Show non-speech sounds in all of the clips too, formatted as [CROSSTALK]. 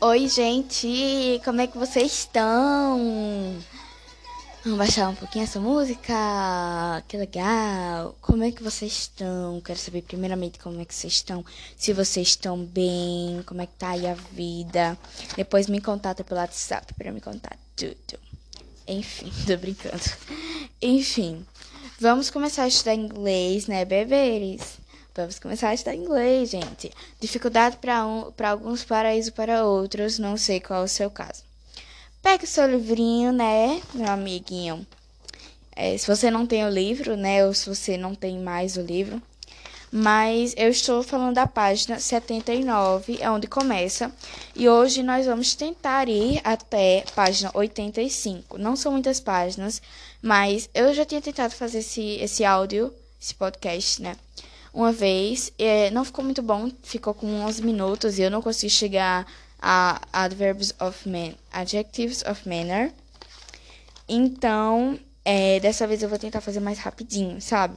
Oi, gente! Como é que vocês estão? Vamos baixar um pouquinho essa música? Que legal! Como é que vocês estão? Quero saber primeiramente como é que vocês estão. Se vocês estão bem, como é que tá aí a vida. Depois me contata pelo WhatsApp para me contar tudo. Enfim, [LAUGHS] tô brincando. Enfim, vamos começar a estudar inglês, né, bebês? Vamos começar a estudar inglês, gente. Dificuldade para um, para alguns, paraíso para outros. Não sei qual é o seu caso. Pega o seu livrinho, né, meu amiguinho. É, se você não tem o livro, né, ou se você não tem mais o livro. Mas eu estou falando da página 79, é onde começa. E hoje nós vamos tentar ir até página 85. Não são muitas páginas, mas eu já tinha tentado fazer esse, esse áudio, esse podcast, né? Uma vez. É, não ficou muito bom, ficou com 11 minutos e eu não consegui chegar a adverbs of man, adjectives of manner. Então, é, dessa vez eu vou tentar fazer mais rapidinho, sabe?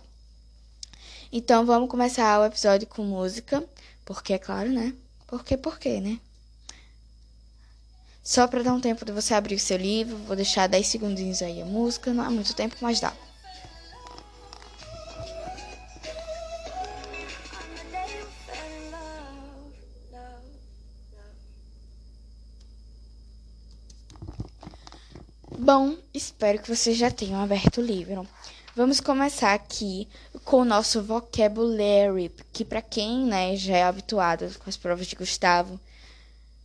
Então, vamos começar o episódio com música, porque é claro, né? Porque, porque, né? Só para dar um tempo de você abrir o seu livro, vou deixar 10 segundinhos aí a música, não é muito tempo, mas dá. Bom, espero que vocês já tenham aberto o livro. Vamos começar aqui com o nosso vocabulary, que para quem, né, já é habituado com as provas de Gustavo,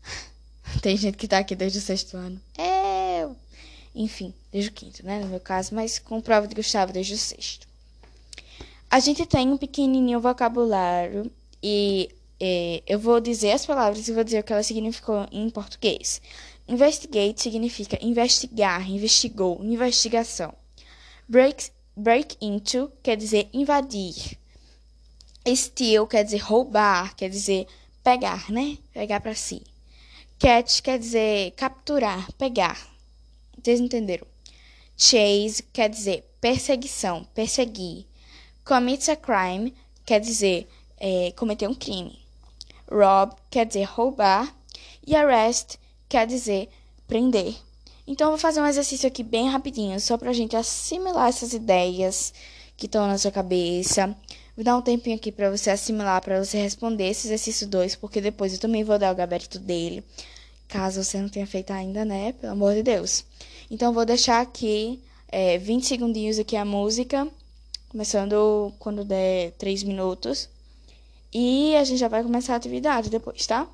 [LAUGHS] tem gente que tá aqui desde o sexto ano. É, enfim, desde o quinto, né, no meu caso, mas com prova de Gustavo desde o sexto. A gente tem um pequenininho vocabulário e é, eu vou dizer as palavras e vou dizer o que elas significam em português. Investigate significa investigar, investigou, investigação. Break, break into quer dizer invadir. Steal quer dizer roubar, quer dizer pegar, né? Pegar para si. Catch quer dizer capturar, pegar. Vocês entenderam? Chase quer dizer perseguição, perseguir. Commit a crime quer dizer é, cometer um crime. Rob quer dizer roubar. E arrest quer dizer prender. Então, eu vou fazer um exercício aqui bem rapidinho, só para a gente assimilar essas ideias que estão na sua cabeça. Vou dar um tempinho aqui para você assimilar, para você responder esse exercício 2, porque depois eu também vou dar o gabarito dele, caso você não tenha feito ainda, né? Pelo amor de Deus. Então, vou deixar aqui é, 20 segundinhos aqui a música, começando quando der 3 minutos. E a gente já vai começar a atividade depois, tá?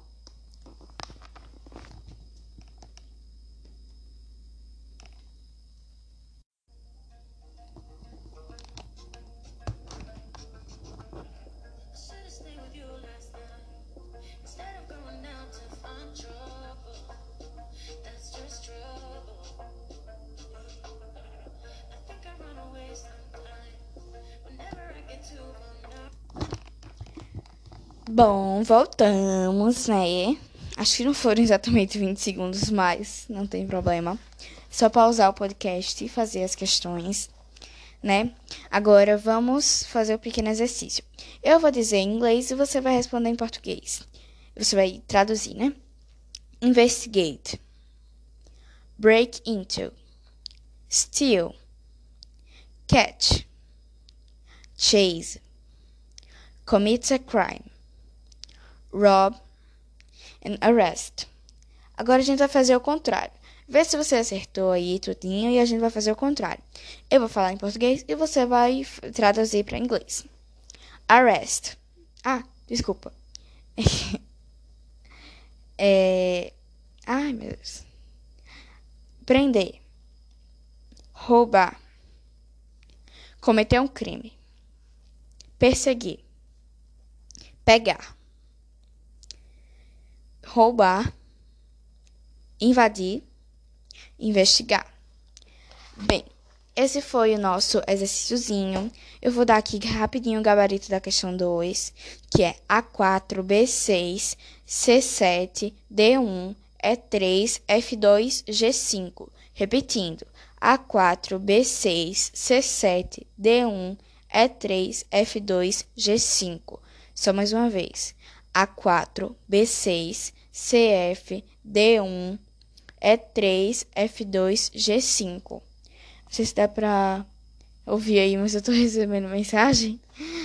Bom, voltamos, né? Acho que não foram exatamente 20 segundos, mas não tem problema. Só pausar o podcast e fazer as questões, né? Agora vamos fazer o um pequeno exercício. Eu vou dizer em inglês e você vai responder em português. Você vai traduzir, né? Investigate. Break into. Steal. Catch. Chase. Commit a crime rob and arrest. Agora a gente vai fazer o contrário. Vê se você acertou aí tudinho e a gente vai fazer o contrário. Eu vou falar em português e você vai traduzir para inglês. Arrest. Ah, desculpa. [LAUGHS] é... Ai, meu Deus. Prender. Roubar. Cometer um crime. Perseguir. Pegar roubar, invadir, investigar. Bem, esse foi o nosso exercíciozinho. Eu vou dar aqui rapidinho o gabarito da questão 2, que é A4, B6, C7, D1, E3, F2, G5. Repetindo, A4, B6, C7, D1, E3, F2, G5. Só mais uma vez. A4, B6, CF, D1, E3, F2, G5. Não sei se dá pra ouvir aí, mas eu tô [LAUGHS] recebendo mensagem.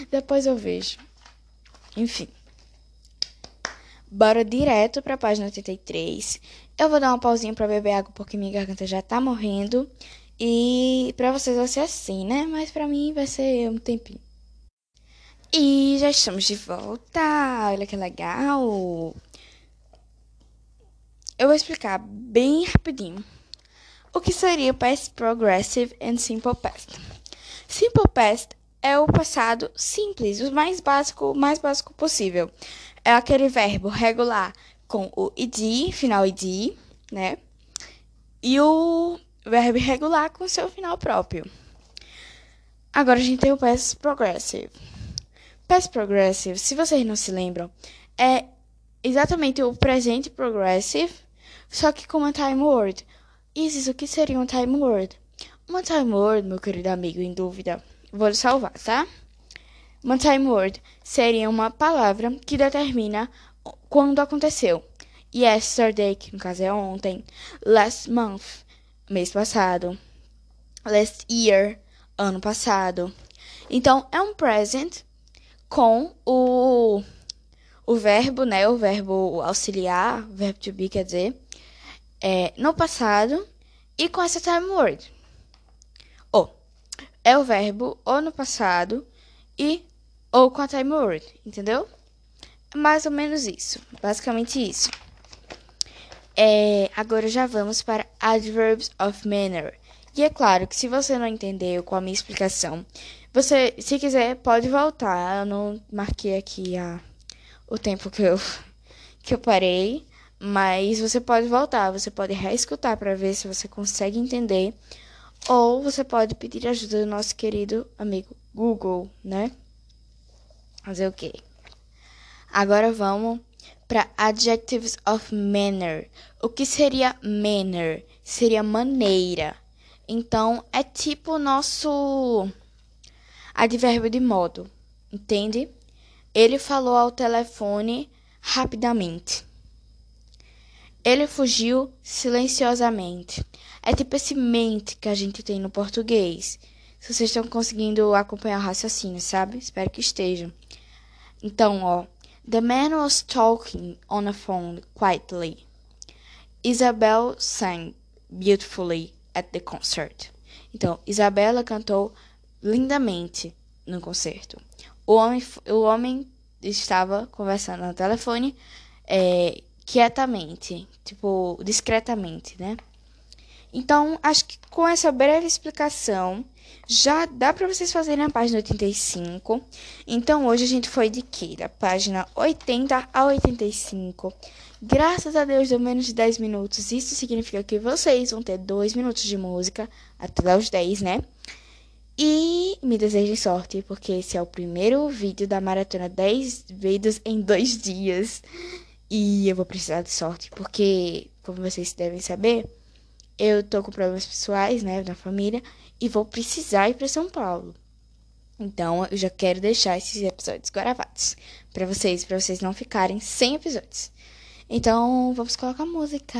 Depois eu vejo. Enfim. Bora direto pra página 83. Eu vou dar uma pausinha pra beber água porque minha garganta já tá morrendo. E pra vocês vai ser assim, né? Mas pra mim vai ser um tempinho. E já estamos de volta. Olha que legal. Eu vou explicar bem rapidinho o que seria Past Progressive and Simple Past. Simple Past é o passado simples, o mais básico, o mais básico possível. É aquele verbo regular com o id, final id, né? E o verbo irregular com seu final próprio. Agora a gente tem o Past Progressive. Past Progressive, se vocês não se lembram, é exatamente o presente progressive só que com uma time word. Isis, o que seria um time word? Uma time word, meu querido amigo em dúvida, vou salvar, tá? Uma time word seria uma palavra que determina quando aconteceu. Yesterday, que no caso é ontem. Last month, mês passado. Last year, ano passado. Então, é um present com o, o verbo, né? O verbo auxiliar, verbo to be, quer dizer, é, no passado e com essa time word. Ou é o verbo ou no passado e ou com a time word, entendeu? Mais ou menos isso, basicamente isso. É, agora já vamos para adverbs of manner. E é claro que se você não entendeu com a minha explicação, você, se quiser, pode voltar. Eu não marquei aqui a, o tempo que eu, [LAUGHS] que eu parei. Mas você pode voltar, você pode reescutar para ver se você consegue entender. Ou você pode pedir ajuda do nosso querido amigo Google, né? Fazer o quê? Agora vamos para adjectives of manner. O que seria manner? Seria maneira. Então é tipo o nosso advérbio de modo, entende? Ele falou ao telefone rapidamente. Ele fugiu silenciosamente. É tipo esse mente que a gente tem no português. Se vocês estão conseguindo acompanhar o raciocínio, sabe? Espero que estejam. Então, ó. The man was talking on a phone quietly. Isabel sang beautifully at the concert. Então, Isabela cantou lindamente no concerto. O homem, o homem estava conversando no telefone é, quietamente, tipo, discretamente, né? Então, acho que com essa breve explicação, já dá para vocês fazerem a página 85. Então, hoje a gente foi de que? Da página 80 a 85. Graças a Deus deu menos de 10 minutos. Isso significa que vocês vão ter 2 minutos de música até os 10, né? E me desejem sorte, porque esse é o primeiro vídeo da maratona 10 vídeos em 2 dias. E eu vou precisar de sorte, porque, como vocês devem saber, eu tô com problemas pessoais, né, na família, e vou precisar ir para São Paulo. Então, eu já quero deixar esses episódios gravados para vocês, para vocês não ficarem sem episódios. Então, vamos colocar música.